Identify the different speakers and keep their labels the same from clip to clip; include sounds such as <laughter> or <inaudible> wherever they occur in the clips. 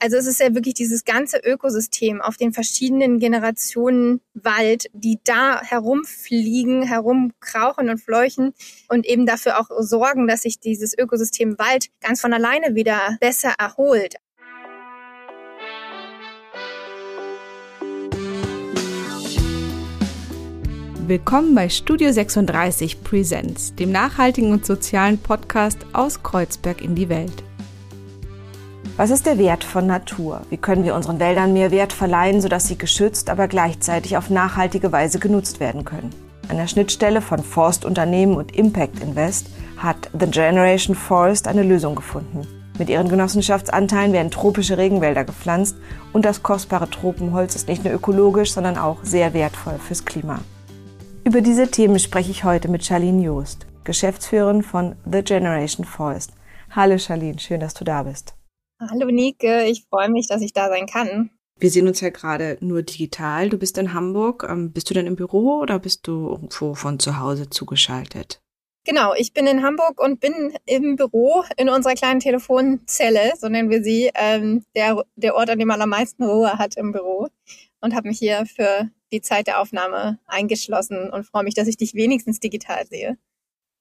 Speaker 1: Also es ist ja wirklich dieses ganze Ökosystem auf den verschiedenen Generationen Wald, die da herumfliegen, herumkrauchen und fleuchen und eben dafür auch sorgen, dass sich dieses Ökosystem Wald ganz von alleine wieder besser erholt.
Speaker 2: Willkommen bei Studio 36 Presents, dem nachhaltigen und sozialen Podcast aus Kreuzberg in die Welt. Was ist der Wert von Natur? Wie können wir unseren Wäldern mehr Wert verleihen, sodass sie geschützt, aber gleichzeitig auf nachhaltige Weise genutzt werden können? An der Schnittstelle von Forstunternehmen und Impact Invest hat The Generation Forest eine Lösung gefunden. Mit ihren Genossenschaftsanteilen werden tropische Regenwälder gepflanzt und das kostbare Tropenholz ist nicht nur ökologisch, sondern auch sehr wertvoll fürs Klima. Über diese Themen spreche ich heute mit Charlene Joost, Geschäftsführerin von The Generation Forest. Hallo Charlene, schön, dass du da bist.
Speaker 1: Hallo Nike, ich freue mich, dass ich da sein kann.
Speaker 2: Wir sehen uns ja gerade nur digital. Du bist in Hamburg. Ähm, bist du denn im Büro oder bist du irgendwo von zu Hause zugeschaltet?
Speaker 1: Genau, ich bin in Hamburg und bin im Büro in unserer kleinen Telefonzelle, so nennen wir sie, ähm, der, der Ort, an dem man am meisten Ruhe hat im Büro und habe mich hier für die Zeit der Aufnahme eingeschlossen und freue mich, dass ich dich wenigstens digital sehe.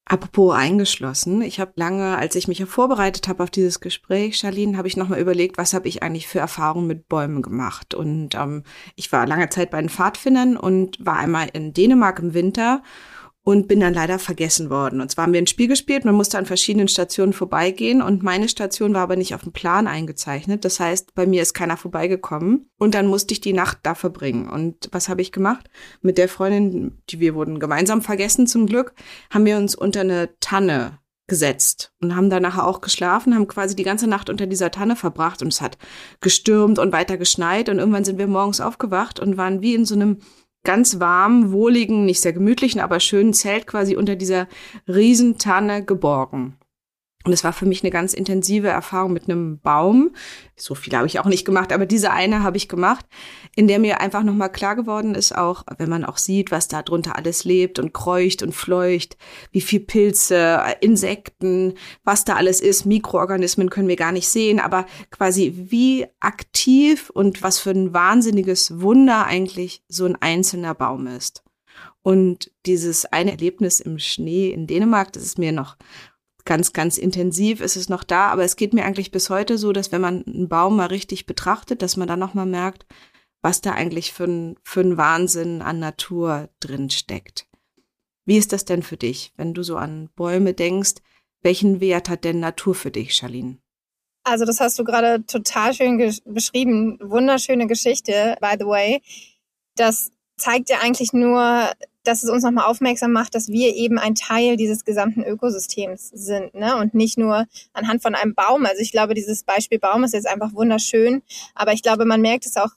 Speaker 2: Apropos eingeschlossen, ich habe lange, als ich mich ja vorbereitet habe auf dieses Gespräch, Charlene, habe ich nochmal überlegt, was habe ich eigentlich für Erfahrungen mit Bäumen gemacht. Und ähm, ich war lange Zeit bei den Pfadfindern und war einmal in Dänemark im Winter und bin dann leider vergessen worden. Und zwar haben wir ein Spiel gespielt, man musste an verschiedenen Stationen vorbeigehen und meine Station war aber nicht auf dem Plan eingezeichnet. Das heißt, bei mir ist keiner vorbeigekommen und dann musste ich die Nacht da verbringen. Und was habe ich gemacht? Mit der Freundin, die wir wurden gemeinsam vergessen zum Glück, haben wir uns unter eine Tanne gesetzt und haben dann nachher auch geschlafen, haben quasi die ganze Nacht unter dieser Tanne verbracht und es hat gestürmt und weiter geschneit und irgendwann sind wir morgens aufgewacht und waren wie in so einem ganz warm, wohligen, nicht sehr gemütlichen, aber schönen Zelt quasi unter dieser Riesentanne geborgen. Und es war für mich eine ganz intensive Erfahrung mit einem Baum. So viel habe ich auch nicht gemacht, aber diese eine habe ich gemacht, in der mir einfach nochmal klar geworden ist, auch wenn man auch sieht, was da drunter alles lebt und kreucht und fleucht, wie viel Pilze, Insekten, was da alles ist, Mikroorganismen können wir gar nicht sehen, aber quasi wie aktiv und was für ein wahnsinniges Wunder eigentlich so ein einzelner Baum ist. Und dieses eine Erlebnis im Schnee in Dänemark, das ist mir noch ganz, ganz intensiv ist es noch da. Aber es geht mir eigentlich bis heute so, dass wenn man einen Baum mal richtig betrachtet, dass man dann nochmal merkt, was da eigentlich für ein, für ein Wahnsinn an Natur drin steckt. Wie ist das denn für dich, wenn du so an Bäume denkst? Welchen Wert hat denn Natur für dich, Charlene?
Speaker 1: Also das hast du gerade total schön beschrieben. Wunderschöne Geschichte, by the way. Das zeigt ja eigentlich nur, dass es uns nochmal aufmerksam macht, dass wir eben ein Teil dieses gesamten Ökosystems sind ne? und nicht nur anhand von einem Baum. Also ich glaube, dieses Beispiel Baum ist jetzt einfach wunderschön, aber ich glaube, man merkt es auch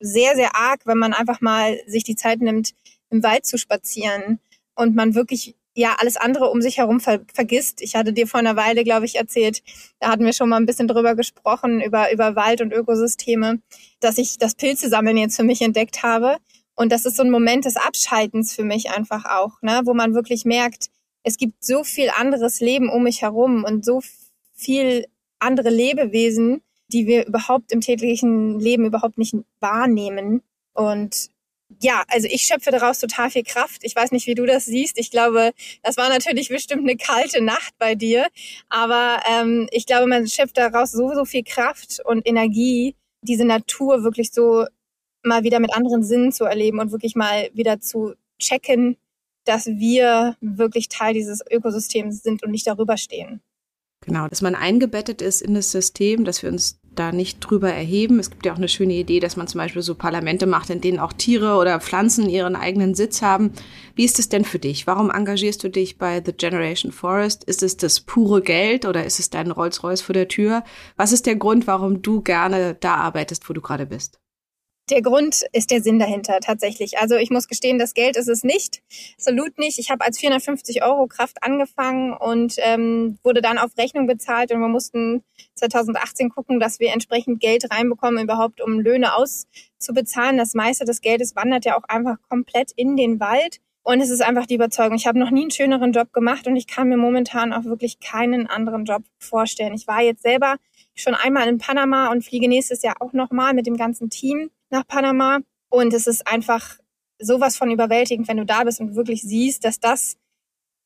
Speaker 1: sehr, sehr arg, wenn man einfach mal sich die Zeit nimmt, im Wald zu spazieren und man wirklich ja alles andere um sich herum ver vergisst. Ich hatte dir vor einer Weile, glaube ich, erzählt, da hatten wir schon mal ein bisschen drüber gesprochen, über, über Wald und Ökosysteme, dass ich das Pilzesammeln jetzt für mich entdeckt habe und das ist so ein Moment des Abschaltens für mich einfach auch, ne, wo man wirklich merkt, es gibt so viel anderes Leben um mich herum und so viel andere Lebewesen, die wir überhaupt im täglichen Leben überhaupt nicht wahrnehmen. Und ja, also ich schöpfe daraus total viel Kraft. Ich weiß nicht, wie du das siehst. Ich glaube, das war natürlich bestimmt eine kalte Nacht bei dir. Aber ähm, ich glaube, man schöpft daraus so, so viel Kraft und Energie, diese Natur wirklich so mal wieder mit anderen Sinnen zu erleben und wirklich mal wieder zu checken, dass wir wirklich Teil dieses Ökosystems sind und nicht darüber stehen.
Speaker 2: Genau, dass man eingebettet ist in das System, dass wir uns da nicht drüber erheben. Es gibt ja auch eine schöne Idee, dass man zum Beispiel so Parlamente macht, in denen auch Tiere oder Pflanzen ihren eigenen Sitz haben. Wie ist es denn für dich? Warum engagierst du dich bei The Generation Forest? Ist es das pure Geld oder ist es dein Rolls-Royce vor der Tür? Was ist der Grund, warum du gerne da arbeitest, wo du gerade bist?
Speaker 1: Der Grund ist der Sinn dahinter tatsächlich. Also ich muss gestehen, das Geld ist es nicht, absolut nicht. Ich habe als 450 Euro Kraft angefangen und ähm, wurde dann auf Rechnung bezahlt und wir mussten 2018 gucken, dass wir entsprechend Geld reinbekommen, überhaupt um Löhne auszubezahlen. Das meiste des Geldes wandert ja auch einfach komplett in den Wald. Und es ist einfach die Überzeugung, ich habe noch nie einen schöneren Job gemacht und ich kann mir momentan auch wirklich keinen anderen Job vorstellen. Ich war jetzt selber schon einmal in Panama und fliege nächstes Jahr auch nochmal mit dem ganzen Team nach Panama. Und es ist einfach sowas von überwältigend, wenn du da bist und wirklich siehst, dass das,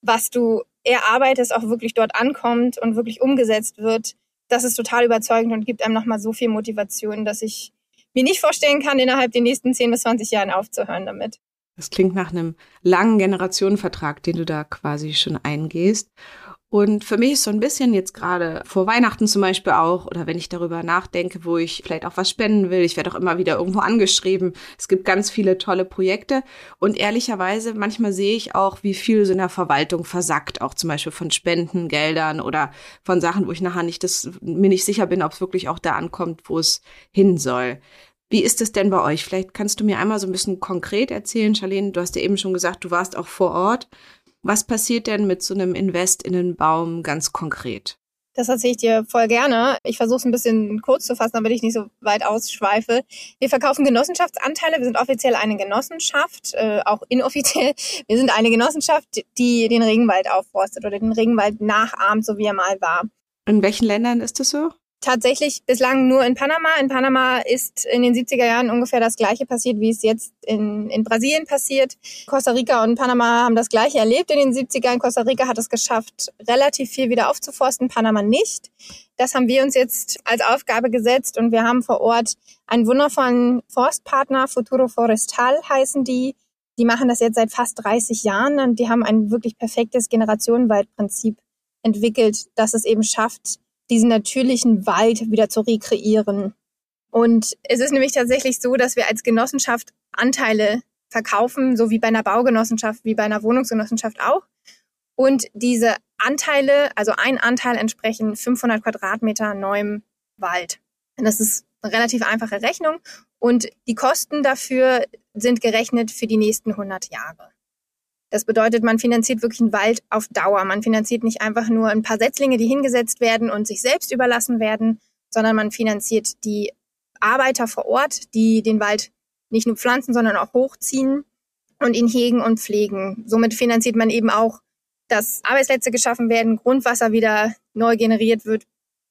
Speaker 1: was du erarbeitest, auch wirklich dort ankommt und wirklich umgesetzt wird. Das ist total überzeugend und gibt einem nochmal so viel Motivation, dass ich mir nicht vorstellen kann, innerhalb der nächsten 10 bis 20 Jahren aufzuhören damit.
Speaker 2: Das klingt nach einem langen Generationenvertrag, den du da quasi schon eingehst. Und für mich ist so ein bisschen jetzt gerade vor Weihnachten zum Beispiel auch, oder wenn ich darüber nachdenke, wo ich vielleicht auch was spenden will, ich werde auch immer wieder irgendwo angeschrieben. Es gibt ganz viele tolle Projekte. Und ehrlicherweise, manchmal sehe ich auch, wie viel so in der Verwaltung versackt, auch zum Beispiel von Spendengeldern oder von Sachen, wo ich nachher nicht das, mir nicht sicher bin, ob es wirklich auch da ankommt, wo es hin soll. Wie ist es denn bei euch? Vielleicht kannst du mir einmal so ein bisschen konkret erzählen, Charlene. Du hast ja eben schon gesagt, du warst auch vor Ort. Was passiert denn mit so einem Invest in einen Baum ganz konkret?
Speaker 1: Das erzähle ich dir voll gerne. Ich versuche es ein bisschen kurz zu fassen, damit ich nicht so weit ausschweife. Wir verkaufen Genossenschaftsanteile. Wir sind offiziell eine Genossenschaft, äh, auch inoffiziell. Wir sind eine Genossenschaft, die den Regenwald aufforstet oder den Regenwald nachahmt, so wie er mal war.
Speaker 2: In welchen Ländern ist das so?
Speaker 1: Tatsächlich bislang nur in Panama. In Panama ist in den 70er Jahren ungefähr das Gleiche passiert, wie es jetzt in, in Brasilien passiert. Costa Rica und Panama haben das Gleiche erlebt in den 70ern. Costa Rica hat es geschafft, relativ viel wieder aufzuforsten, Panama nicht. Das haben wir uns jetzt als Aufgabe gesetzt und wir haben vor Ort einen wundervollen Forstpartner, Futuro Forestal heißen die. Die machen das jetzt seit fast 30 Jahren und die haben ein wirklich perfektes Generationenwaldprinzip entwickelt, das es eben schafft, diesen natürlichen Wald wieder zu rekreieren. Und es ist nämlich tatsächlich so, dass wir als Genossenschaft Anteile verkaufen, so wie bei einer Baugenossenschaft, wie bei einer Wohnungsgenossenschaft auch. Und diese Anteile, also ein Anteil entsprechen 500 Quadratmeter neuem Wald. Und das ist eine relativ einfache Rechnung. Und die Kosten dafür sind gerechnet für die nächsten 100 Jahre. Das bedeutet, man finanziert wirklich einen Wald auf Dauer. Man finanziert nicht einfach nur ein paar Setzlinge, die hingesetzt werden und sich selbst überlassen werden, sondern man finanziert die Arbeiter vor Ort, die den Wald nicht nur pflanzen, sondern auch hochziehen und ihn hegen und pflegen. Somit finanziert man eben auch, dass Arbeitsplätze geschaffen werden, Grundwasser wieder neu generiert wird,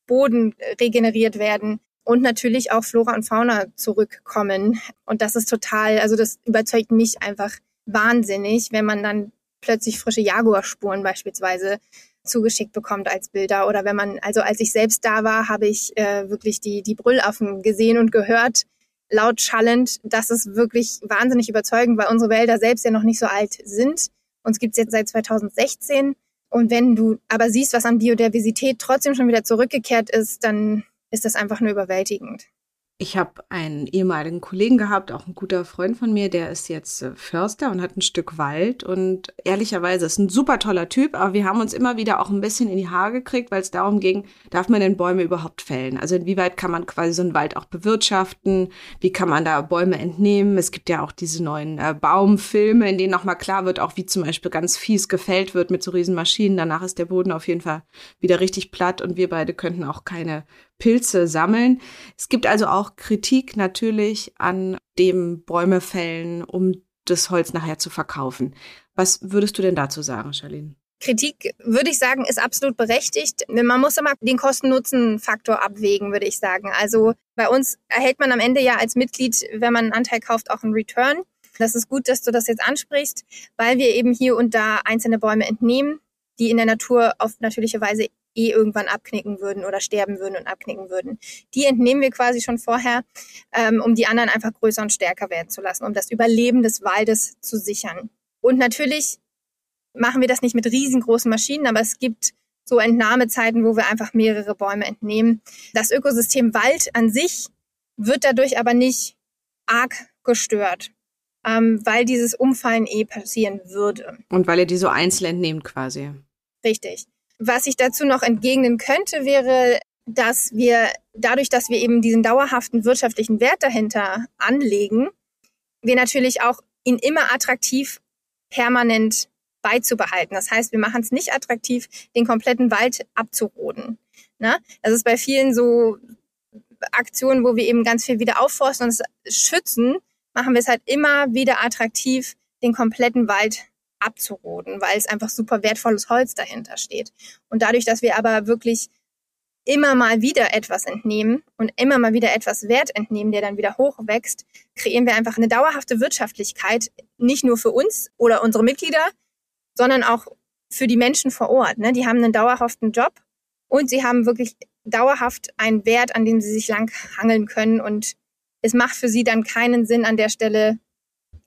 Speaker 1: Boden regeneriert werden und natürlich auch Flora und Fauna zurückkommen. Und das ist total, also das überzeugt mich einfach wahnsinnig, wenn man dann plötzlich frische Jaguarspuren beispielsweise zugeschickt bekommt als Bilder oder wenn man, also als ich selbst da war, habe ich äh, wirklich die, die Brüllaffen gesehen und gehört, laut schallend. Das ist wirklich wahnsinnig überzeugend, weil unsere Wälder selbst ja noch nicht so alt sind. Uns gibt's jetzt seit 2016. Und wenn du aber siehst, was an Biodiversität trotzdem schon wieder zurückgekehrt ist, dann ist das einfach nur überwältigend.
Speaker 2: Ich habe einen ehemaligen Kollegen gehabt, auch ein guter Freund von mir, der ist jetzt äh, Förster und hat ein Stück Wald und ehrlicherweise ist ein super toller Typ, aber wir haben uns immer wieder auch ein bisschen in die Haare gekriegt, weil es darum ging, darf man denn Bäume überhaupt fällen? Also inwieweit kann man quasi so einen Wald auch bewirtschaften? Wie kann man da Bäume entnehmen? Es gibt ja auch diese neuen äh, Baumfilme, in denen nochmal klar wird, auch wie zum Beispiel ganz fies gefällt wird mit so riesen Maschinen. Danach ist der Boden auf jeden Fall wieder richtig platt und wir beide könnten auch keine Pilze sammeln. Es gibt also auch Kritik natürlich an dem Bäume fällen, um das Holz nachher zu verkaufen. Was würdest du denn dazu sagen, Charlene?
Speaker 1: Kritik, würde ich sagen, ist absolut berechtigt. Man muss immer den Kosten-Nutzen-Faktor abwägen, würde ich sagen. Also bei uns erhält man am Ende ja als Mitglied, wenn man einen Anteil kauft, auch einen Return. Das ist gut, dass du das jetzt ansprichst, weil wir eben hier und da einzelne Bäume entnehmen, die in der Natur auf natürliche Weise eh irgendwann abknicken würden oder sterben würden und abknicken würden. Die entnehmen wir quasi schon vorher, ähm, um die anderen einfach größer und stärker werden zu lassen, um das Überleben des Waldes zu sichern. Und natürlich machen wir das nicht mit riesengroßen Maschinen, aber es gibt so Entnahmezeiten, wo wir einfach mehrere Bäume entnehmen. Das Ökosystem Wald an sich wird dadurch aber nicht arg gestört, ähm, weil dieses Umfallen eh passieren würde.
Speaker 2: Und weil ihr die so einzeln entnehmt quasi.
Speaker 1: Richtig. Was ich dazu noch entgegnen könnte, wäre, dass wir dadurch, dass wir eben diesen dauerhaften wirtschaftlichen Wert dahinter anlegen, wir natürlich auch ihn immer attraktiv permanent beizubehalten. Das heißt, wir machen es nicht attraktiv, den kompletten Wald abzuroden. Ne? Das ist bei vielen so Aktionen, wo wir eben ganz viel wieder aufforsten und schützen, machen wir es halt immer wieder attraktiv, den kompletten Wald abzuroden, weil es einfach super wertvolles Holz dahinter steht. Und dadurch, dass wir aber wirklich immer mal wieder etwas entnehmen und immer mal wieder etwas Wert entnehmen, der dann wieder hochwächst, kreieren wir einfach eine dauerhafte Wirtschaftlichkeit, nicht nur für uns oder unsere Mitglieder, sondern auch für die Menschen vor Ort. Ne? Die haben einen dauerhaften Job und sie haben wirklich dauerhaft einen Wert, an dem sie sich lang hangeln können. Und es macht für sie dann keinen Sinn, an der Stelle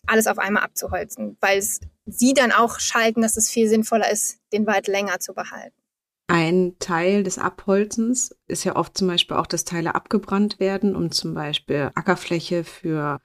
Speaker 1: alles auf einmal abzuholzen, weil es sie dann auch schalten, dass es viel sinnvoller ist, den Wald länger zu behalten.
Speaker 2: Ein Teil des Abholzens ist ja oft zum Beispiel auch, dass Teile abgebrannt werden, um zum Beispiel Ackerfläche für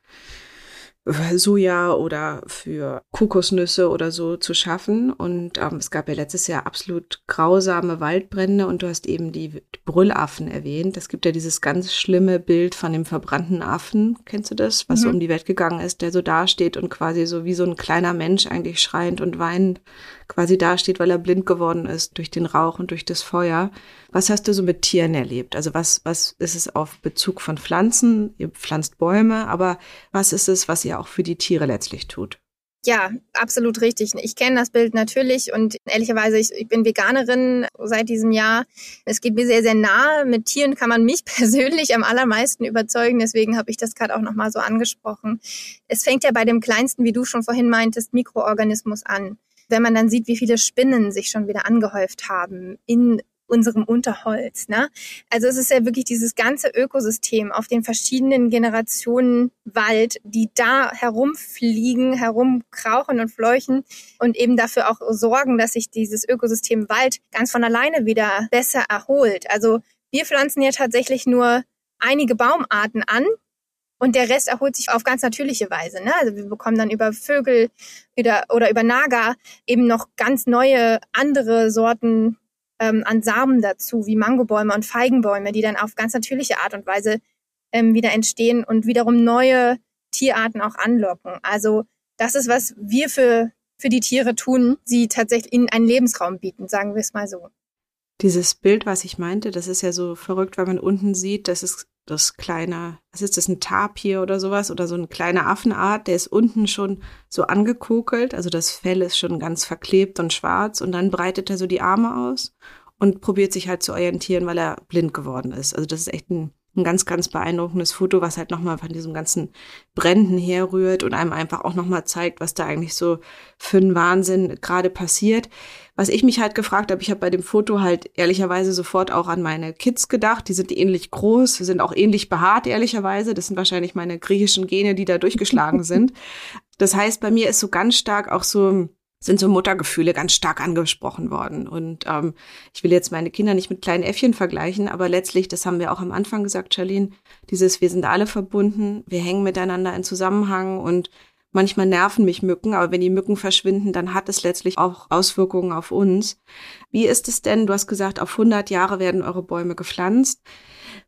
Speaker 2: Soja oder für Kokosnüsse oder so zu schaffen. Und ähm, es gab ja letztes Jahr absolut grausame Waldbrände und du hast eben die Brüllaffen erwähnt. Es gibt ja dieses ganz schlimme Bild von dem verbrannten Affen. Kennst du das? Was mhm. so um die Welt gegangen ist, der so dasteht und quasi so wie so ein kleiner Mensch eigentlich schreiend und weinend quasi dasteht, weil er blind geworden ist durch den Rauch und durch das Feuer. Was hast du so mit Tieren erlebt? Also was, was ist es auf Bezug von Pflanzen? Ihr pflanzt Bäume, aber was ist es, was ihr auch für die Tiere letztlich tut?
Speaker 1: Ja, absolut richtig. Ich kenne das Bild natürlich und ehrlicherweise, ich, ich, bin Veganerin seit diesem Jahr. Es geht mir sehr, sehr nahe. Mit Tieren kann man mich <laughs> persönlich am allermeisten überzeugen. Deswegen habe ich das gerade auch nochmal so angesprochen. Es fängt ja bei dem kleinsten, wie du schon vorhin meintest, Mikroorganismus an wenn man dann sieht, wie viele Spinnen sich schon wieder angehäuft haben in unserem Unterholz. Ne? Also es ist ja wirklich dieses ganze Ökosystem auf den verschiedenen Generationen Wald, die da herumfliegen, herumkrauchen und fleuchen und eben dafür auch sorgen, dass sich dieses Ökosystem Wald ganz von alleine wieder besser erholt. Also wir pflanzen ja tatsächlich nur einige Baumarten an, und der Rest erholt sich auf ganz natürliche Weise. Ne? Also wir bekommen dann über Vögel wieder, oder über Naga eben noch ganz neue andere Sorten ähm, an Samen dazu, wie Mangobäume und Feigenbäume, die dann auf ganz natürliche Art und Weise ähm, wieder entstehen und wiederum neue Tierarten auch anlocken. Also das ist, was wir für, für die Tiere tun, sie tatsächlich ihnen einen Lebensraum bieten, sagen wir es mal so.
Speaker 2: Dieses Bild, was ich meinte, das ist ja so verrückt, weil man unten sieht, das ist das kleine, was ist das, ein Tapir oder sowas oder so eine kleine Affenart, der ist unten schon so angekokelt, also das Fell ist schon ganz verklebt und schwarz und dann breitet er so die Arme aus und probiert sich halt zu orientieren, weil er blind geworden ist. Also das ist echt ein ein ganz, ganz beeindruckendes Foto, was halt nochmal von diesem ganzen Bränden herrührt und einem einfach auch nochmal zeigt, was da eigentlich so für ein Wahnsinn gerade passiert. Was ich mich halt gefragt habe, ich habe bei dem Foto halt ehrlicherweise sofort auch an meine Kids gedacht. Die sind ähnlich groß, sind auch ähnlich behaart, ehrlicherweise. Das sind wahrscheinlich meine griechischen Gene, die da durchgeschlagen sind. <laughs> Das heißt, bei mir ist so ganz stark auch so sind so Muttergefühle ganz stark angesprochen worden. Und ähm, ich will jetzt meine Kinder nicht mit kleinen Äffchen vergleichen, aber letztlich, das haben wir auch am Anfang gesagt, Charlene, dieses, wir sind alle verbunden, wir hängen miteinander in Zusammenhang und manchmal nerven mich Mücken, aber wenn die Mücken verschwinden, dann hat es letztlich auch Auswirkungen auf uns. Wie ist es denn, du hast gesagt, auf 100 Jahre werden eure Bäume gepflanzt.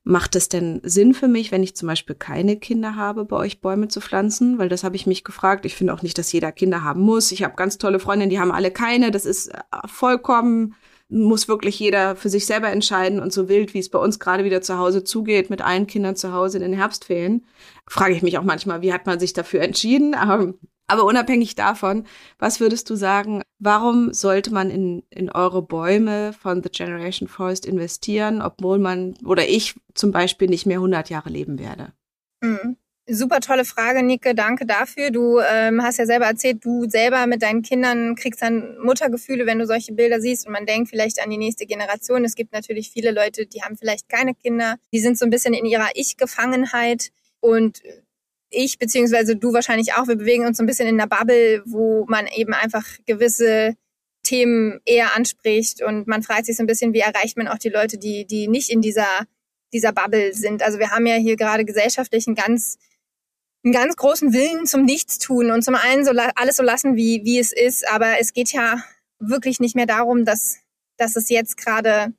Speaker 2: Macht es denn Sinn für mich, wenn ich zum Beispiel keine Kinder habe, bei euch Bäume zu pflanzen? Weil das habe ich mich gefragt. Ich finde auch nicht, dass jeder Kinder haben muss. Ich habe ganz tolle Freundinnen, die haben alle keine. Das ist äh, vollkommen, muss wirklich jeder für sich selber entscheiden. Und so wild, wie es bei uns gerade wieder zu Hause zugeht, mit allen Kindern zu Hause in den Herbstferien, frage ich mich auch manchmal, wie hat man sich dafür entschieden? Aber aber unabhängig davon, was würdest du sagen, warum sollte man in, in eure Bäume von The Generation Forest investieren, obwohl man oder ich zum Beispiel nicht mehr 100 Jahre leben werde?
Speaker 1: Mhm. Super tolle Frage, Nike. Danke dafür. Du ähm, hast ja selber erzählt, du selber mit deinen Kindern kriegst dann Muttergefühle, wenn du solche Bilder siehst und man denkt vielleicht an die nächste Generation. Es gibt natürlich viele Leute, die haben vielleicht keine Kinder. Die sind so ein bisschen in ihrer Ich-Gefangenheit und ich beziehungsweise du wahrscheinlich auch, wir bewegen uns so ein bisschen in der Bubble, wo man eben einfach gewisse Themen eher anspricht und man fragt sich so ein bisschen, wie erreicht man auch die Leute, die, die nicht in dieser, dieser Bubble sind. Also wir haben ja hier gerade gesellschaftlich einen ganz, einen ganz großen Willen zum Nichtstun und zum einen so alles so lassen, wie, wie es ist, aber es geht ja wirklich nicht mehr darum, dass, dass es jetzt gerade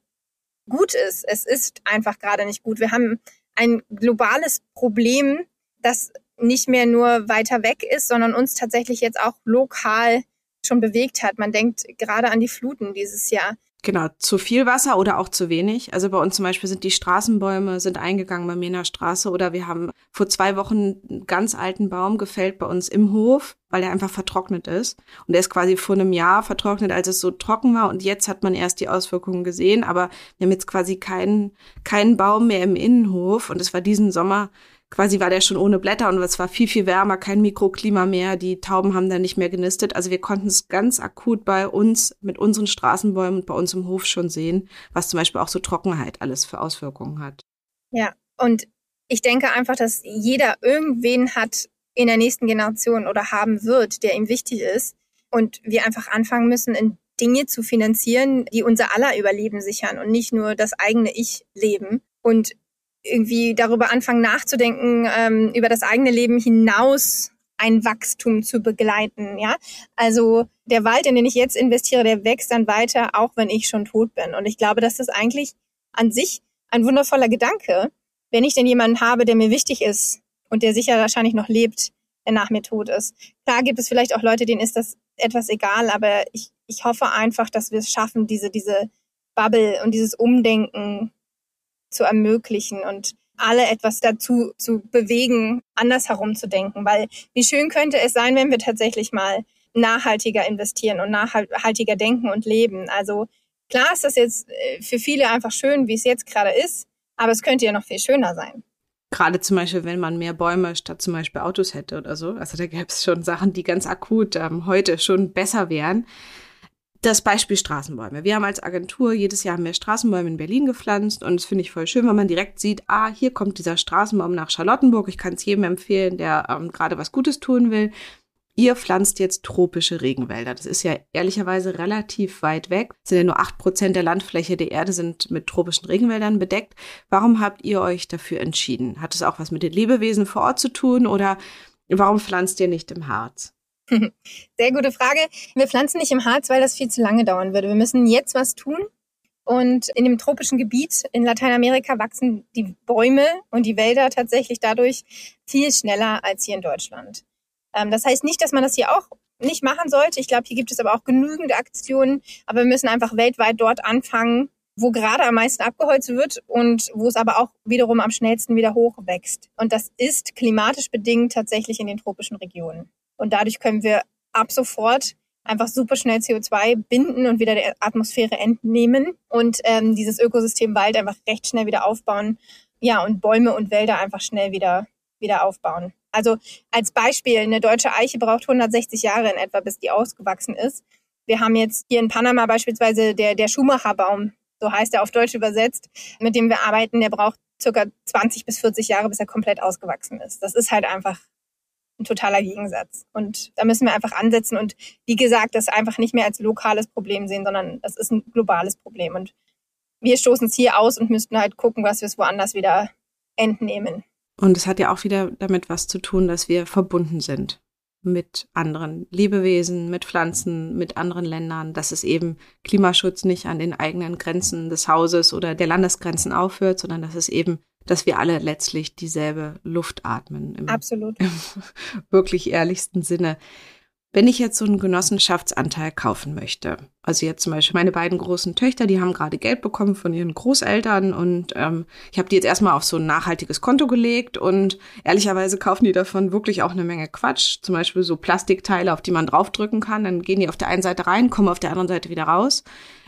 Speaker 1: gut ist. Es ist einfach gerade nicht gut. Wir haben ein globales Problem, das nicht mehr nur weiter weg ist, sondern uns tatsächlich jetzt auch lokal schon bewegt hat. Man denkt gerade an die Fluten dieses Jahr.
Speaker 2: Genau, zu viel Wasser oder auch zu wenig. Also bei uns zum Beispiel sind die Straßenbäume sind eingegangen bei mir in der Straße oder wir haben vor zwei Wochen einen ganz alten Baum gefällt bei uns im Hof, weil er einfach vertrocknet ist. Und der ist quasi vor einem Jahr vertrocknet, als es so trocken war. Und jetzt hat man erst die Auswirkungen gesehen, aber wir haben jetzt quasi keinen, keinen Baum mehr im Innenhof. Und es war diesen Sommer quasi war der schon ohne Blätter und es war viel, viel wärmer, kein Mikroklima mehr. Die Tauben haben dann nicht mehr genistet. Also wir konnten es ganz akut bei uns mit unseren Straßenbäumen und bei uns im Hof schon sehen, was zum Beispiel auch so Trockenheit alles für Auswirkungen hat.
Speaker 1: Ja, und ich denke einfach, dass jeder irgendwen hat in der nächsten Generation oder haben wird, der ihm wichtig ist. Und wir einfach anfangen müssen, in Dinge zu finanzieren, die unser aller Überleben sichern und nicht nur das eigene Ich-Leben. Und irgendwie darüber anfangen nachzudenken, ähm, über das eigene Leben hinaus ein Wachstum zu begleiten, ja. Also der Wald, in den ich jetzt investiere, der wächst dann weiter, auch wenn ich schon tot bin. Und ich glaube, dass das eigentlich an sich ein wundervoller Gedanke, wenn ich denn jemanden habe, der mir wichtig ist und der sicher wahrscheinlich noch lebt, der nach mir tot ist. Klar gibt es vielleicht auch Leute, denen ist das etwas egal, aber ich, ich hoffe einfach, dass wir es schaffen, diese, diese Bubble und dieses Umdenken zu ermöglichen und alle etwas dazu zu bewegen, anders herumzudenken. Weil wie schön könnte es sein, wenn wir tatsächlich mal nachhaltiger investieren und nachhaltiger denken und leben. Also klar ist das jetzt äh, für viele einfach schön, wie es jetzt gerade ist, aber es könnte ja noch viel schöner sein.
Speaker 2: Gerade zum Beispiel, wenn man mehr Bäume statt zum Beispiel Autos hätte oder so. Also da gäbe es schon Sachen, die ganz akut ähm, heute schon besser wären das Beispiel Straßenbäume. Wir haben als Agentur jedes Jahr mehr Straßenbäume in Berlin gepflanzt und das finde ich voll schön, wenn man direkt sieht, ah, hier kommt dieser Straßenbaum nach Charlottenburg. Ich kann es jedem empfehlen, der ähm, gerade was Gutes tun will. Ihr pflanzt jetzt tropische Regenwälder. Das ist ja ehrlicherweise relativ weit weg. Es sind ja nur acht Prozent der Landfläche der Erde sind mit tropischen Regenwäldern bedeckt. Warum habt ihr euch dafür entschieden? Hat es auch was mit den Lebewesen vor Ort zu tun oder warum pflanzt ihr nicht im Harz?
Speaker 1: Sehr gute Frage. Wir pflanzen nicht im Harz, weil das viel zu lange dauern würde. Wir müssen jetzt was tun. Und in dem tropischen Gebiet in Lateinamerika wachsen die Bäume und die Wälder tatsächlich dadurch viel schneller als hier in Deutschland. Ähm, das heißt nicht, dass man das hier auch nicht machen sollte. Ich glaube, hier gibt es aber auch genügend Aktionen. Aber wir müssen einfach weltweit dort anfangen, wo gerade am meisten abgeholzt wird und wo es aber auch wiederum am schnellsten wieder hochwächst. Und das ist klimatisch bedingt tatsächlich in den tropischen Regionen. Und dadurch können wir ab sofort einfach super schnell CO2 binden und wieder der Atmosphäre entnehmen und ähm, dieses Ökosystem Wald einfach recht schnell wieder aufbauen. Ja, und Bäume und Wälder einfach schnell wieder, wieder aufbauen. Also als Beispiel, eine deutsche Eiche braucht 160 Jahre in etwa, bis die ausgewachsen ist. Wir haben jetzt hier in Panama beispielsweise der, der Schumacherbaum, so heißt er auf Deutsch übersetzt, mit dem wir arbeiten, der braucht circa 20 bis 40 Jahre, bis er komplett ausgewachsen ist. Das ist halt einfach ein totaler Gegensatz. Und da müssen wir einfach ansetzen und wie gesagt, das einfach nicht mehr als lokales Problem sehen, sondern das ist ein globales Problem. Und wir stoßen es hier aus und müssten halt gucken, was wir es woanders wieder entnehmen.
Speaker 2: Und es hat ja auch wieder damit was zu tun, dass wir verbunden sind mit anderen Lebewesen, mit Pflanzen, mit anderen Ländern, dass es eben Klimaschutz nicht an den eigenen Grenzen des Hauses oder der Landesgrenzen aufhört, sondern dass es eben dass wir alle letztlich dieselbe Luft atmen.
Speaker 1: Im, Absolut.
Speaker 2: Im <laughs> wirklich ehrlichsten Sinne. Wenn ich jetzt so einen Genossenschaftsanteil kaufen möchte, also jetzt zum Beispiel meine beiden großen Töchter, die haben gerade Geld bekommen von ihren Großeltern und ähm, ich habe die jetzt erstmal auf so ein nachhaltiges Konto gelegt und ehrlicherweise kaufen die davon wirklich auch eine Menge Quatsch, zum Beispiel so Plastikteile, auf die man draufdrücken kann, dann gehen die auf der einen Seite rein, kommen auf der anderen Seite wieder raus.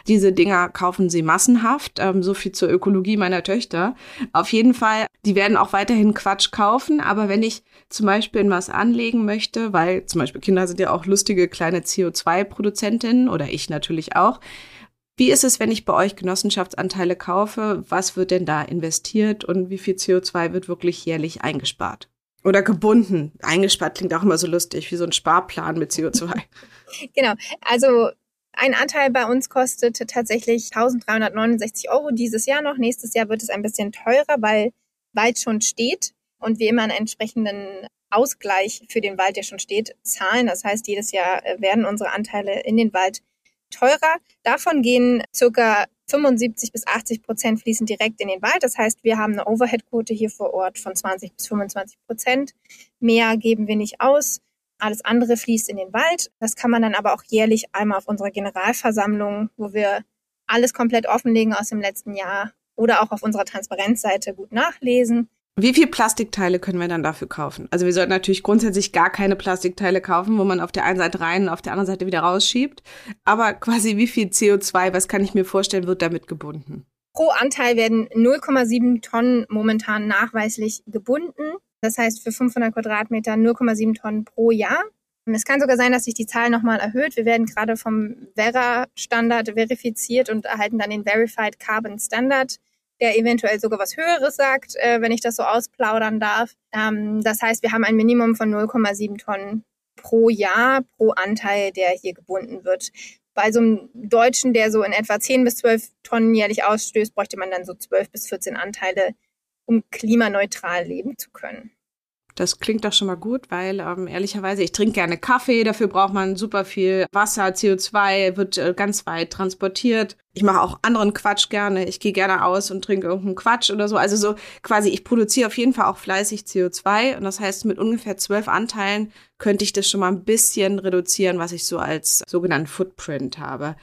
Speaker 2: Diese Dinger kaufen sie massenhaft. Ähm, so viel zur Ökologie meiner Töchter. Auf jeden Fall, die werden auch weiterhin Quatsch kaufen. Aber wenn ich zum Beispiel in was anlegen möchte, weil zum Beispiel Kinder sind ja auch lustige kleine CO2-Produzentinnen oder ich natürlich auch. Wie ist es, wenn ich bei euch Genossenschaftsanteile kaufe? Was wird denn da investiert und wie viel CO2 wird wirklich jährlich eingespart? Oder gebunden. Eingespart klingt auch immer so lustig, wie so ein Sparplan mit CO2. <laughs>
Speaker 1: Genau. Also ein Anteil bei uns kostet tatsächlich 1369 Euro dieses Jahr noch. Nächstes Jahr wird es ein bisschen teurer, weil Wald schon steht und wir immer einen entsprechenden Ausgleich für den Wald, der schon steht, zahlen. Das heißt, jedes Jahr äh, werden unsere Anteile in den Wald teurer. Davon gehen circa 75 bis 80 Prozent fließen direkt in den Wald. Das heißt, wir haben eine Overhead-Quote hier vor Ort von 20 bis 25 Prozent. Mehr geben wir nicht aus. Alles andere fließt in den Wald. Das kann man dann aber auch jährlich einmal auf unserer Generalversammlung, wo wir alles komplett offenlegen aus dem letzten Jahr oder auch auf unserer Transparenzseite gut nachlesen.
Speaker 2: Wie viel Plastikteile können wir dann dafür kaufen? Also wir sollten natürlich grundsätzlich gar keine Plastikteile kaufen, wo man auf der einen Seite rein und auf der anderen Seite wieder rausschiebt. Aber quasi wie viel CO2, was kann ich mir vorstellen, wird damit gebunden?
Speaker 1: Pro Anteil werden 0,7 Tonnen momentan nachweislich gebunden. Das heißt für 500 Quadratmeter 0,7 Tonnen pro Jahr. Es kann sogar sein, dass sich die Zahl nochmal erhöht. Wir werden gerade vom Vera-Standard verifiziert und erhalten dann den Verified Carbon Standard, der eventuell sogar was Höheres sagt, äh, wenn ich das so ausplaudern darf. Ähm, das heißt, wir haben ein Minimum von 0,7 Tonnen pro Jahr, pro Anteil, der hier gebunden wird. Bei so einem Deutschen, der so in etwa 10 bis 12 Tonnen jährlich ausstößt, bräuchte man dann so 12 bis 14 Anteile, um klimaneutral leben zu können.
Speaker 2: Das klingt doch schon mal gut, weil ähm, ehrlicherweise, ich trinke gerne Kaffee, dafür braucht man super viel Wasser, CO2 wird äh, ganz weit transportiert. Ich mache auch anderen Quatsch gerne. Ich gehe gerne aus und trinke irgendeinen Quatsch oder so. Also so quasi, ich produziere auf jeden Fall auch fleißig CO2 und das heißt, mit ungefähr zwölf Anteilen könnte ich das schon mal ein bisschen reduzieren, was ich so als sogenannten Footprint habe.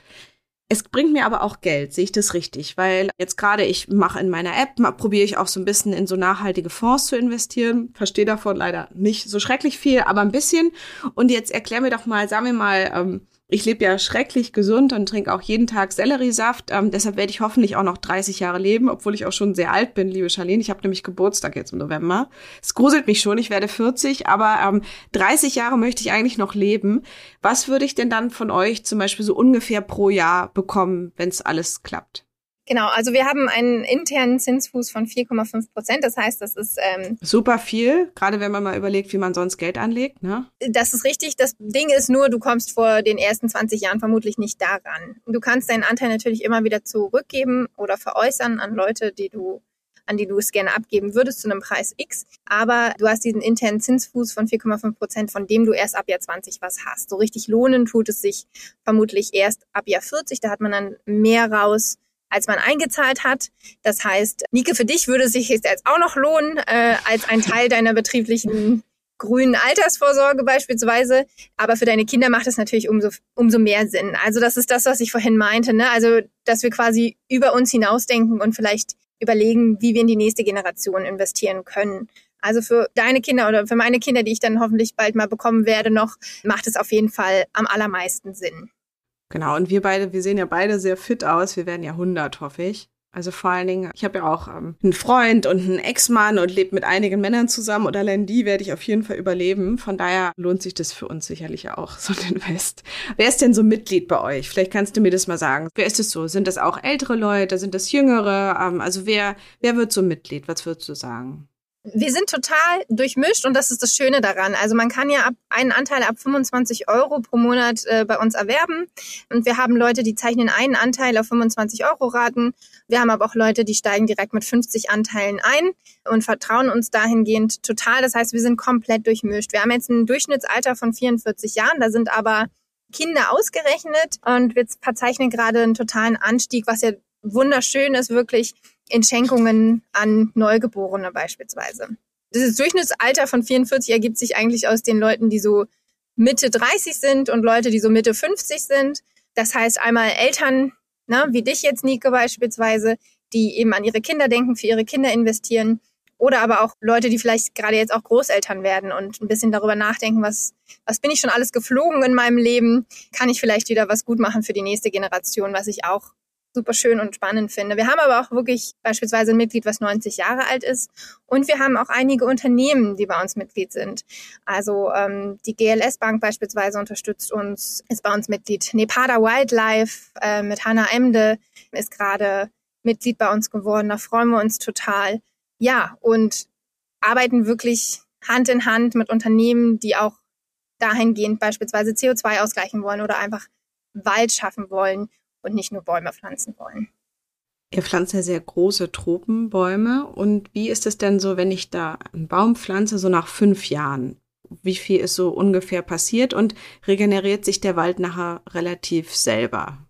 Speaker 2: Es bringt mir aber auch Geld, sehe ich das richtig? Weil jetzt gerade ich mache in meiner App, probiere ich auch so ein bisschen in so nachhaltige Fonds zu investieren. Verstehe davon leider nicht so schrecklich viel, aber ein bisschen. Und jetzt erklär mir doch mal, sagen wir mal, ähm, ich lebe ja schrecklich gesund und trinke auch jeden Tag Selleriesaft. Ähm, deshalb werde ich hoffentlich auch noch 30 Jahre leben, obwohl ich auch schon sehr alt bin, liebe Charlene. Ich habe nämlich Geburtstag jetzt im November. Es gruselt mich schon, ich werde 40, aber ähm, 30 Jahre möchte ich eigentlich noch leben. Was würde ich denn dann von euch zum Beispiel so ungefähr pro Jahr bekommen, wenn es alles klappt?
Speaker 1: Genau, also wir haben einen internen Zinsfuß von 4,5 Prozent. Das heißt, das ist ähm,
Speaker 2: super viel, gerade wenn man mal überlegt, wie man sonst Geld anlegt. Ne?
Speaker 1: Das ist richtig. Das Ding ist nur, du kommst vor den ersten 20 Jahren vermutlich nicht daran. Du kannst deinen Anteil natürlich immer wieder zurückgeben oder veräußern an Leute, die du an die du es gerne abgeben würdest zu einem Preis X. Aber du hast diesen internen Zinsfuß von 4,5 Prozent, von dem du erst ab Jahr 20 was hast. So richtig lohnen tut es sich vermutlich erst ab Jahr 40. Da hat man dann mehr raus als man eingezahlt hat. Das heißt, Nike, für dich würde es sich jetzt auch noch lohnen, äh, als ein Teil deiner betrieblichen grünen Altersvorsorge beispielsweise. Aber für deine Kinder macht es natürlich umso, umso mehr Sinn. Also das ist das, was ich vorhin meinte. Ne? Also, dass wir quasi über uns hinausdenken und vielleicht überlegen, wie wir in die nächste Generation investieren können. Also für deine Kinder oder für meine Kinder, die ich dann hoffentlich bald mal bekommen werde, noch, macht es auf jeden Fall am allermeisten Sinn.
Speaker 2: Genau, und wir beide, wir sehen ja beide sehr fit aus. Wir werden ja 100, hoffe ich. Also vor allen Dingen, ich habe ja auch ähm, einen Freund und einen Ex-Mann und lebe mit einigen Männern zusammen und allein die werde ich auf jeden Fall überleben. Von daher lohnt sich das für uns sicherlich auch, <laughs> so ein Invest. Wer ist denn so Mitglied bei euch? Vielleicht kannst du mir das mal sagen. Wer ist es so? Sind das auch ältere Leute? Sind das jüngere? Ähm, also wer, wer wird so Mitglied? Was würdest du sagen?
Speaker 1: Wir sind total durchmischt und das ist das Schöne daran. Also man kann ja ab, einen Anteil ab 25 Euro pro Monat äh, bei uns erwerben. Und wir haben Leute, die zeichnen einen Anteil auf 25 Euro Raten. Wir haben aber auch Leute, die steigen direkt mit 50 Anteilen ein und vertrauen uns dahingehend total. Das heißt, wir sind komplett durchmischt. Wir haben jetzt ein Durchschnittsalter von 44 Jahren. Da sind aber Kinder ausgerechnet und wir verzeichnen gerade einen totalen Anstieg, was ja wunderschön ist, wirklich in Schenkungen an Neugeborene beispielsweise. Das Durchschnittsalter von 44 ergibt sich eigentlich aus den Leuten, die so Mitte 30 sind und Leute, die so Mitte 50 sind. Das heißt einmal Eltern, ne, wie dich jetzt, Nico beispielsweise, die eben an ihre Kinder denken, für ihre Kinder investieren. Oder aber auch Leute, die vielleicht gerade jetzt auch Großeltern werden und ein bisschen darüber nachdenken, was, was bin ich schon alles geflogen in meinem Leben? Kann ich vielleicht wieder was gut machen für die nächste Generation, was ich auch super schön und spannend finde. Wir haben aber auch wirklich beispielsweise ein Mitglied, was 90 Jahre alt ist. Und wir haben auch einige Unternehmen, die bei uns Mitglied sind. Also ähm, die GLS Bank beispielsweise unterstützt uns, ist bei uns Mitglied. Nepada Wildlife äh, mit Hannah Emde ist gerade Mitglied bei uns geworden. Da freuen wir uns total. Ja, und arbeiten wirklich Hand in Hand mit Unternehmen, die auch dahingehend beispielsweise CO2 ausgleichen wollen oder einfach Wald schaffen wollen und nicht nur Bäume pflanzen wollen.
Speaker 2: Ihr pflanzt ja sehr große Tropenbäume. Und wie ist es denn so, wenn ich da einen Baum pflanze, so nach fünf Jahren? Wie viel ist so ungefähr passiert und regeneriert sich der Wald nachher relativ selber?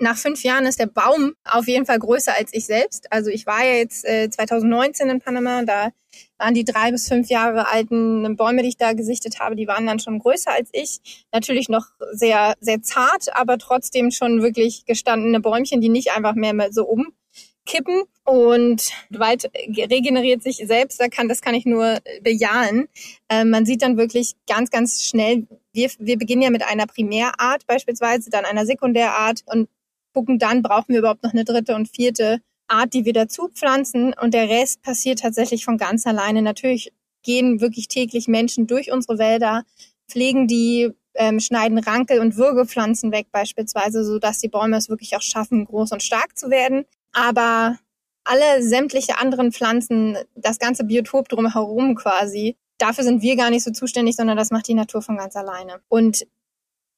Speaker 1: Nach fünf Jahren ist der Baum auf jeden Fall größer als ich selbst. Also ich war ja jetzt äh, 2019 in Panama, da waren die drei bis fünf Jahre alten Bäume, die ich da gesichtet habe, die waren dann schon größer als ich. Natürlich noch sehr, sehr zart, aber trotzdem schon wirklich gestandene Bäumchen, die nicht einfach mehr so umkippen. Und Wald regeneriert sich selbst, da kann, das kann ich nur bejahen. Äh, man sieht dann wirklich ganz, ganz schnell, wir, wir beginnen ja mit einer Primärart beispielsweise, dann einer Sekundärart und gucken dann, brauchen wir überhaupt noch eine dritte und vierte Art, die wir dazu pflanzen. Und der Rest passiert tatsächlich von ganz alleine. Natürlich gehen wirklich täglich Menschen durch unsere Wälder, pflegen die, ähm, schneiden Rankel- und Würgepflanzen weg beispielsweise, sodass die Bäume es wirklich auch schaffen, groß und stark zu werden. Aber alle sämtliche anderen Pflanzen, das ganze Biotop drumherum quasi, dafür sind wir gar nicht so zuständig, sondern das macht die Natur von ganz alleine. Und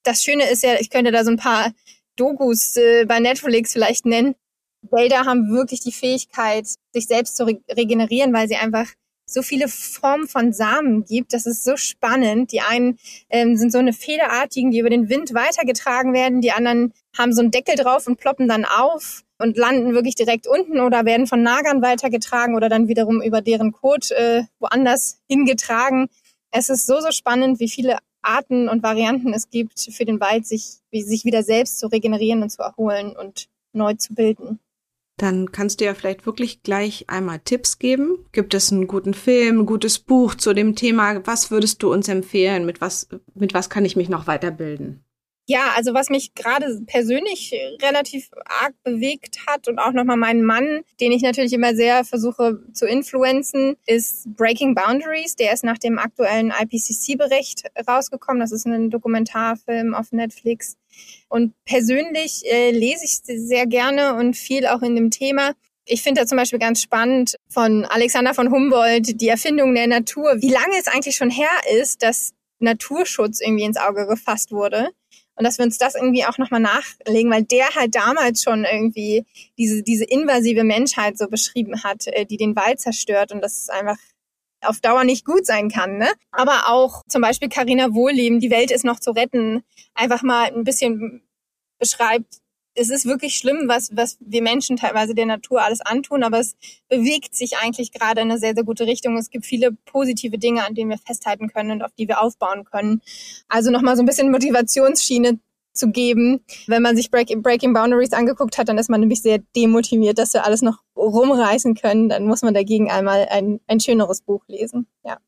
Speaker 1: das Schöne ist ja, ich könnte da so ein paar Dokus äh, bei Netflix vielleicht nennen. Wälder haben wirklich die Fähigkeit, sich selbst zu re regenerieren, weil sie einfach so viele Formen von Samen gibt. Das ist so spannend. Die einen ähm, sind so eine Federartigen, die über den Wind weitergetragen werden. Die anderen haben so einen Deckel drauf und ploppen dann auf und landen wirklich direkt unten oder werden von Nagern weitergetragen oder dann wiederum über deren Kot äh, woanders hingetragen. Es ist so, so spannend, wie viele Arten und Varianten es gibt für den Wald, sich, sich wieder selbst zu regenerieren und zu erholen und neu zu bilden.
Speaker 2: Dann kannst du ja vielleicht wirklich gleich einmal Tipps geben. Gibt es einen guten Film, ein gutes Buch zu dem Thema? Was würdest du uns empfehlen? Mit was, mit was kann ich mich noch weiterbilden?
Speaker 1: Ja, also was mich gerade persönlich relativ arg bewegt hat und auch nochmal meinen Mann, den ich natürlich immer sehr versuche zu influenzen, ist Breaking Boundaries. Der ist nach dem aktuellen IPCC-Bericht rausgekommen. Das ist ein Dokumentarfilm auf Netflix. Und persönlich äh, lese ich sehr gerne und viel auch in dem Thema. Ich finde da zum Beispiel ganz spannend von Alexander von Humboldt die Erfindung der Natur, wie lange es eigentlich schon her ist, dass Naturschutz irgendwie ins Auge gefasst wurde. Und dass wir uns das irgendwie auch nochmal nachlegen, weil der halt damals schon irgendwie diese, diese invasive Menschheit so beschrieben hat, äh, die den Wald zerstört und das ist einfach auf Dauer nicht gut sein kann. Ne? Aber auch zum Beispiel Carina Wohlleben, die Welt ist noch zu retten, einfach mal ein bisschen beschreibt, es ist wirklich schlimm, was, was wir Menschen teilweise der Natur alles antun, aber es bewegt sich eigentlich gerade in eine sehr, sehr gute Richtung. Es gibt viele positive Dinge, an denen wir festhalten können und auf die wir aufbauen können. Also nochmal so ein bisschen Motivationsschiene zu geben. Wenn man sich Break, Breaking Boundaries angeguckt hat, dann ist man nämlich sehr demotiviert, dass wir alles noch rumreißen können. Dann muss man dagegen einmal ein, ein schöneres Buch lesen. Ja.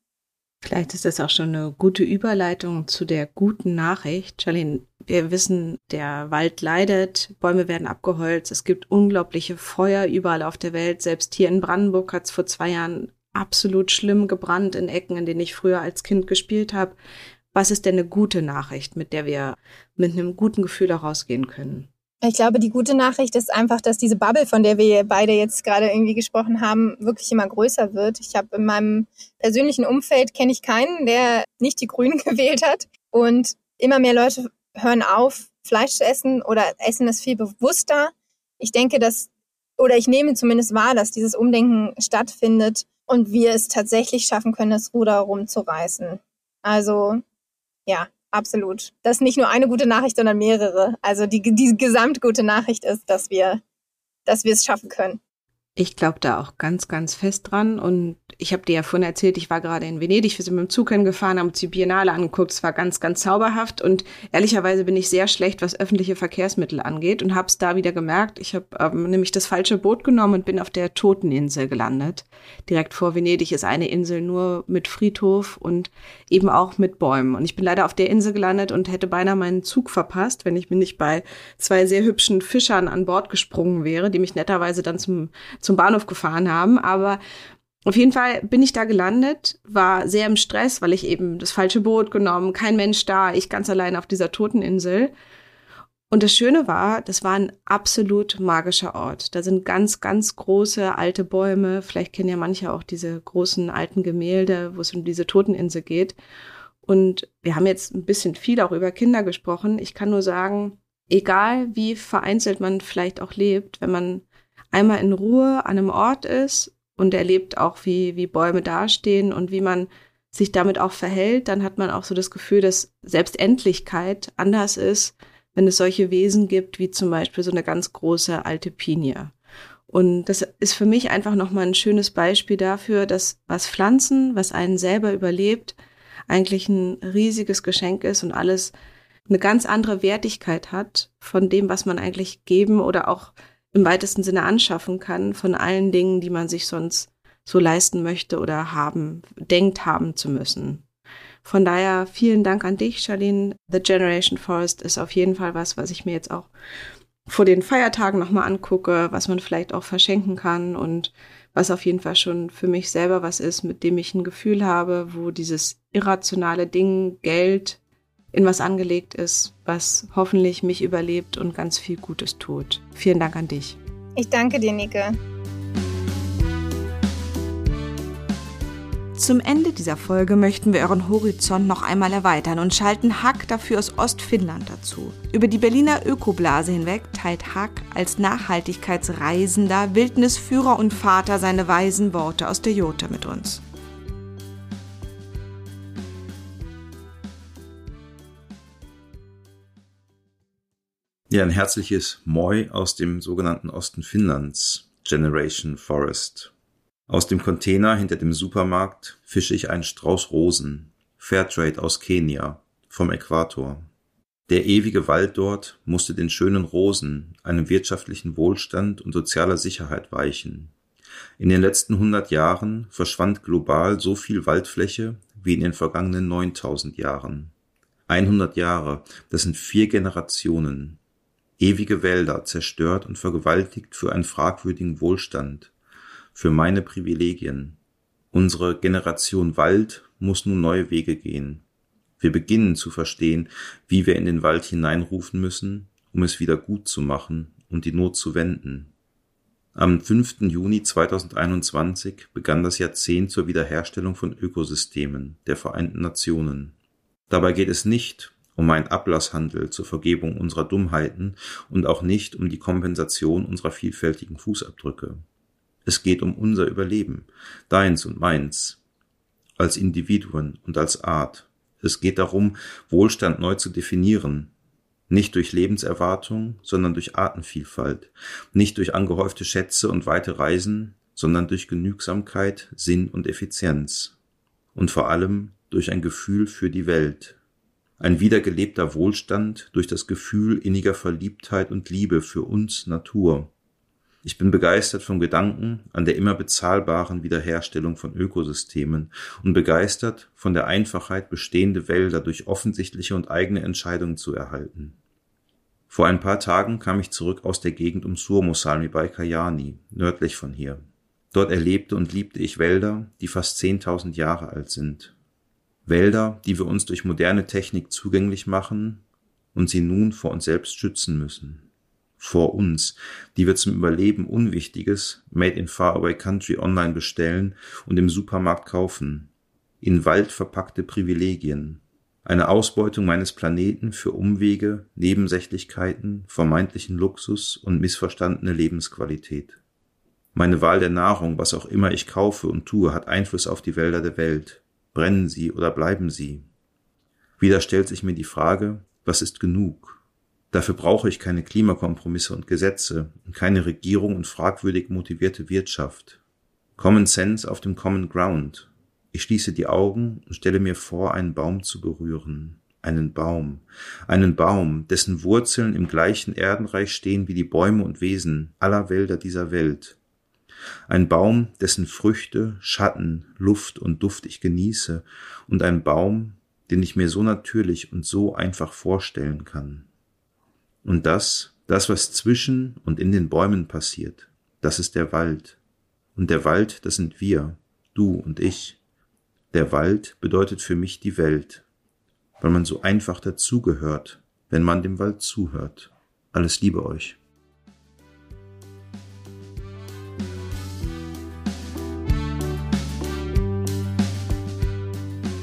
Speaker 2: Vielleicht ist das auch schon eine gute Überleitung zu der guten Nachricht. Charlene, wir wissen, der Wald leidet, Bäume werden abgeholzt, es gibt unglaubliche Feuer überall auf der Welt. Selbst hier in Brandenburg hat es vor zwei Jahren absolut schlimm gebrannt in Ecken, in denen ich früher als Kind gespielt habe. Was ist denn eine gute Nachricht, mit der wir mit einem guten Gefühl herausgehen können?
Speaker 1: Ich glaube, die gute Nachricht ist einfach, dass diese Bubble, von der wir beide jetzt gerade irgendwie gesprochen haben, wirklich immer größer wird. Ich habe in meinem persönlichen Umfeld kenne ich keinen, der nicht die Grünen <laughs> gewählt hat. Und immer mehr Leute hören auf, Fleisch zu essen oder essen es viel bewusster. Ich denke, dass, oder ich nehme zumindest wahr, dass dieses Umdenken stattfindet und wir es tatsächlich schaffen können, das Ruder rumzureißen. Also, ja, absolut. Das ist nicht nur eine gute Nachricht, sondern mehrere. Also die, die gesamtgute Nachricht ist, dass wir, dass wir es schaffen können.
Speaker 2: Ich glaube da auch ganz, ganz fest dran. Und ich habe dir ja vorhin erzählt, ich war gerade in Venedig, wir sind mit dem Zug hingefahren, haben uns die Biennale angeguckt. Es war ganz, ganz zauberhaft. Und ehrlicherweise bin ich sehr schlecht, was öffentliche Verkehrsmittel angeht und habe es da wieder gemerkt. Ich habe ähm, nämlich das falsche Boot genommen und bin auf der Toteninsel gelandet. Direkt vor Venedig ist eine Insel nur mit Friedhof und eben auch mit Bäumen. Und ich bin leider auf der Insel gelandet und hätte beinahe meinen Zug verpasst, wenn ich mir nicht bei zwei sehr hübschen Fischern an Bord gesprungen wäre, die mich netterweise dann zum zum Bahnhof gefahren haben. Aber auf jeden Fall bin ich da gelandet, war sehr im Stress, weil ich eben das falsche Boot genommen, kein Mensch da, ich ganz allein auf dieser Toteninsel. Und das Schöne war, das war ein absolut magischer Ort. Da sind ganz, ganz große alte Bäume. Vielleicht kennen ja manche auch diese großen alten Gemälde, wo es um diese Toteninsel geht. Und wir haben jetzt ein bisschen viel auch über Kinder gesprochen. Ich kann nur sagen, egal wie vereinzelt man vielleicht auch lebt, wenn man einmal in Ruhe an einem Ort ist und erlebt auch, wie, wie Bäume dastehen und wie man sich damit auch verhält, dann hat man auch so das Gefühl, dass Selbstendlichkeit anders ist, wenn es solche Wesen gibt, wie zum Beispiel so eine ganz große alte Pinie. Und das ist für mich einfach nochmal ein schönes Beispiel dafür, dass was Pflanzen, was einen selber überlebt, eigentlich ein riesiges Geschenk ist und alles eine ganz andere Wertigkeit hat von dem, was man eigentlich geben oder auch im weitesten Sinne anschaffen kann von allen Dingen, die man sich sonst so leisten möchte oder haben, denkt haben zu müssen. Von daher vielen Dank an dich, Charlene. The Generation Forest ist auf jeden Fall was, was ich mir jetzt auch vor den Feiertagen nochmal angucke, was man vielleicht auch verschenken kann und was auf jeden Fall schon für mich selber was ist, mit dem ich ein Gefühl habe, wo dieses irrationale Ding Geld in was angelegt ist, was hoffentlich mich überlebt und ganz viel Gutes tut. Vielen Dank an dich.
Speaker 1: Ich danke dir, Nike.
Speaker 2: Zum Ende dieser Folge möchten wir euren Horizont noch einmal erweitern und schalten Hack dafür aus Ostfinnland dazu. Über die Berliner Ökoblase hinweg teilt Hack als Nachhaltigkeitsreisender, Wildnisführer und Vater seine weisen Worte aus der Jota mit uns.
Speaker 3: Ja, ein herzliches Moi aus dem sogenannten Osten Finnlands, Generation Forest. Aus dem Container hinter dem Supermarkt fische ich einen Strauß Rosen, Fairtrade aus Kenia, vom Äquator. Der ewige Wald dort musste den schönen Rosen, einem wirtschaftlichen Wohlstand und sozialer Sicherheit weichen. In den letzten hundert Jahren verschwand global so viel Waldfläche wie in den vergangenen 9000 Jahren. 100 Jahre, das sind vier Generationen, ewige Wälder zerstört und vergewaltigt für einen fragwürdigen Wohlstand, für meine Privilegien. Unsere Generation Wald muss nun neue Wege gehen. Wir beginnen zu verstehen, wie wir in den Wald hineinrufen müssen, um es wieder gut zu machen und die Not zu wenden. Am 5. Juni 2021 begann das Jahrzehnt zur Wiederherstellung von Ökosystemen der Vereinten Nationen. Dabei geht es nicht um einen Ablasshandel zur Vergebung unserer Dummheiten und auch nicht um die Kompensation unserer vielfältigen Fußabdrücke. Es geht um unser Überleben, deins und meins, als Individuen und als Art. Es geht darum, Wohlstand neu zu definieren, nicht durch Lebenserwartung, sondern durch Artenvielfalt, nicht durch angehäufte Schätze und weite Reisen, sondern durch Genügsamkeit, Sinn und Effizienz. Und vor allem durch ein Gefühl für die Welt, ein wiedergelebter Wohlstand durch das Gefühl inniger Verliebtheit und Liebe für uns Natur. Ich bin begeistert vom Gedanken an der immer bezahlbaren Wiederherstellung von Ökosystemen und begeistert von der Einfachheit, bestehende Wälder durch offensichtliche und eigene Entscheidungen zu erhalten. Vor ein paar Tagen kam ich zurück aus der Gegend um Surmosalmi bei Kajani, nördlich von hier. Dort erlebte und liebte ich Wälder, die fast 10.000 Jahre alt sind. Wälder, die wir uns durch moderne Technik zugänglich machen und sie nun vor uns selbst schützen müssen. Vor uns, die wir zum Überleben Unwichtiges Made in Faraway Country online bestellen und im Supermarkt kaufen. In Wald verpackte Privilegien. Eine Ausbeutung meines Planeten für Umwege, Nebensächlichkeiten, vermeintlichen Luxus und missverstandene Lebensqualität. Meine Wahl der Nahrung, was auch immer ich kaufe und tue, hat Einfluss auf die Wälder der Welt. Brennen sie oder bleiben sie? Wieder stellt sich mir die Frage, was ist genug? Dafür brauche ich keine Klimakompromisse und Gesetze und keine Regierung und fragwürdig motivierte Wirtschaft. Common Sense auf dem Common Ground. Ich schließe die Augen und stelle mir vor, einen Baum zu berühren. Einen Baum. Einen Baum, dessen Wurzeln im gleichen Erdenreich stehen wie die Bäume und Wesen aller Wälder dieser Welt ein Baum, dessen Früchte, Schatten, Luft und Duft ich genieße, und ein Baum, den ich mir so natürlich und so einfach vorstellen kann. Und das, das, was zwischen und in den Bäumen passiert, das ist der Wald. Und der Wald, das sind wir, du und ich. Der Wald bedeutet für mich die Welt, weil man so einfach dazugehört, wenn man dem Wald zuhört. Alles Liebe euch.